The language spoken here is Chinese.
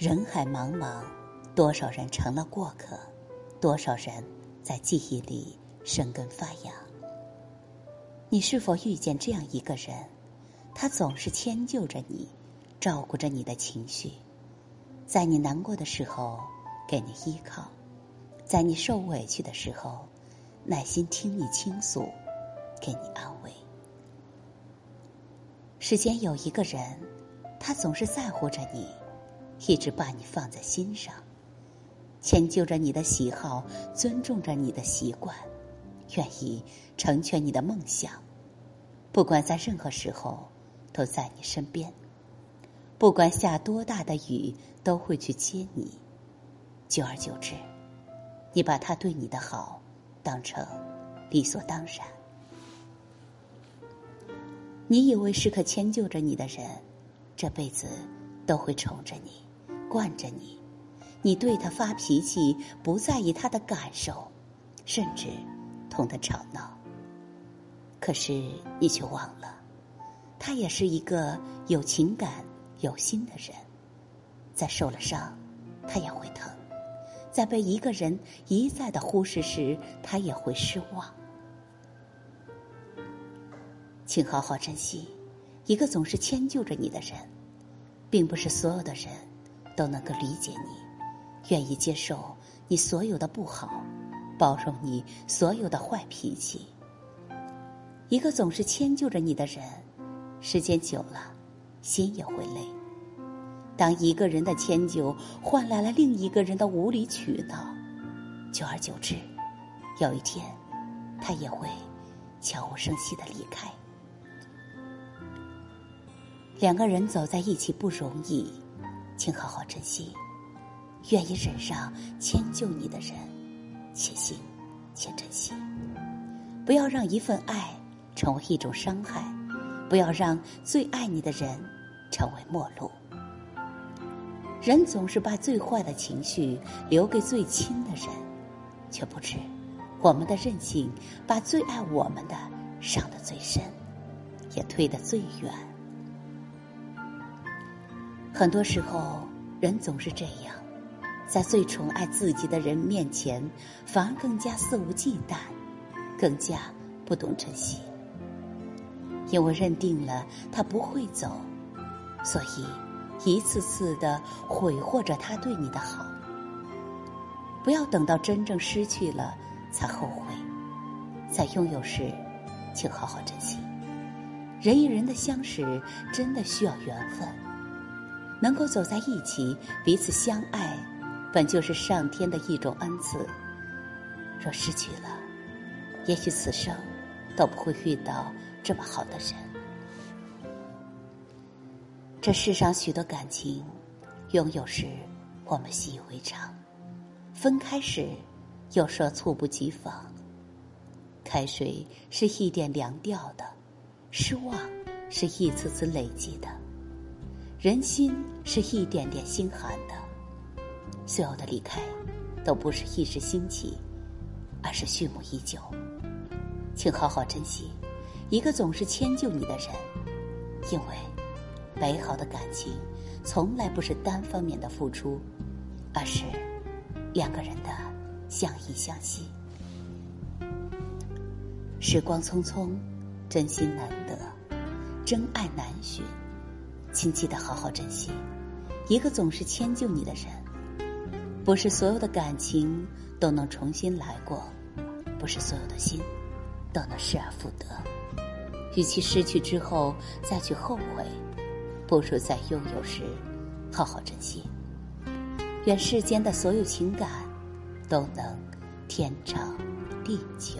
人海茫茫，多少人成了过客，多少人在记忆里生根发芽。你是否遇见这样一个人？他总是迁就着你，照顾着你的情绪，在你难过的时候给你依靠，在你受委屈的时候耐心听你倾诉，给你安慰。世间有一个人，他总是在乎着你。一直把你放在心上，迁就着你的喜好，尊重着你的习惯，愿意成全你的梦想。不管在任何时候，都在你身边。不管下多大的雨，都会去接你。久而久之，你把他对你的好当成理所当然。你以为时刻迁就着你的人，这辈子都会宠着你。惯着你，你对他发脾气，不在意他的感受，甚至同他吵闹。可是你却忘了，他也是一个有情感、有心的人，在受了伤，他也会疼；在被一个人一再的忽视时，他也会失望。请好好珍惜一个总是迁就着你的人，并不是所有的人。都能够理解你，愿意接受你所有的不好，包容你所有的坏脾气。一个总是迁就着你的人，时间久了，心也会累。当一个人的迁就换来了另一个人的无理取闹，久而久之，有一天，他也会悄无声息的离开。两个人走在一起不容易。请好好珍惜，愿意忍让迁就你的人，且行且珍惜。不要让一份爱成为一种伤害，不要让最爱你的人成为陌路。人总是把最坏的情绪留给最亲的人，却不知我们的任性把最爱我们的伤得最深，也推得最远。很多时候，人总是这样，在最宠爱自己的人面前，反而更加肆无忌惮，更加不懂珍惜。因为认定了他不会走，所以一次次的毁获着他对你的好。不要等到真正失去了才后悔，在拥有时，请好好珍惜。人与人的相识，真的需要缘分。能够走在一起，彼此相爱，本就是上天的一种恩赐。若失去了，也许此生都不会遇到这么好的人。这世上许多感情，拥有时我们习以为常，分开时又说猝不及防。开水是一点凉掉的，失望是一次次累积的。人心是一点点心寒的，所有的离开，都不是一时兴起，而是蓄谋已久。请好好珍惜一个总是迁就你的人，因为美好的感情从来不是单方面的付出，而是两个人的相依相惜。时光匆匆，真心难得，真爱难寻。请记得好好珍惜一个总是迁就你的人。不是所有的感情都能重新来过，不是所有的心都能失而复得。与其失去之后再去后悔，不如在拥有时好好珍惜。愿世间的所有情感都能天长地久。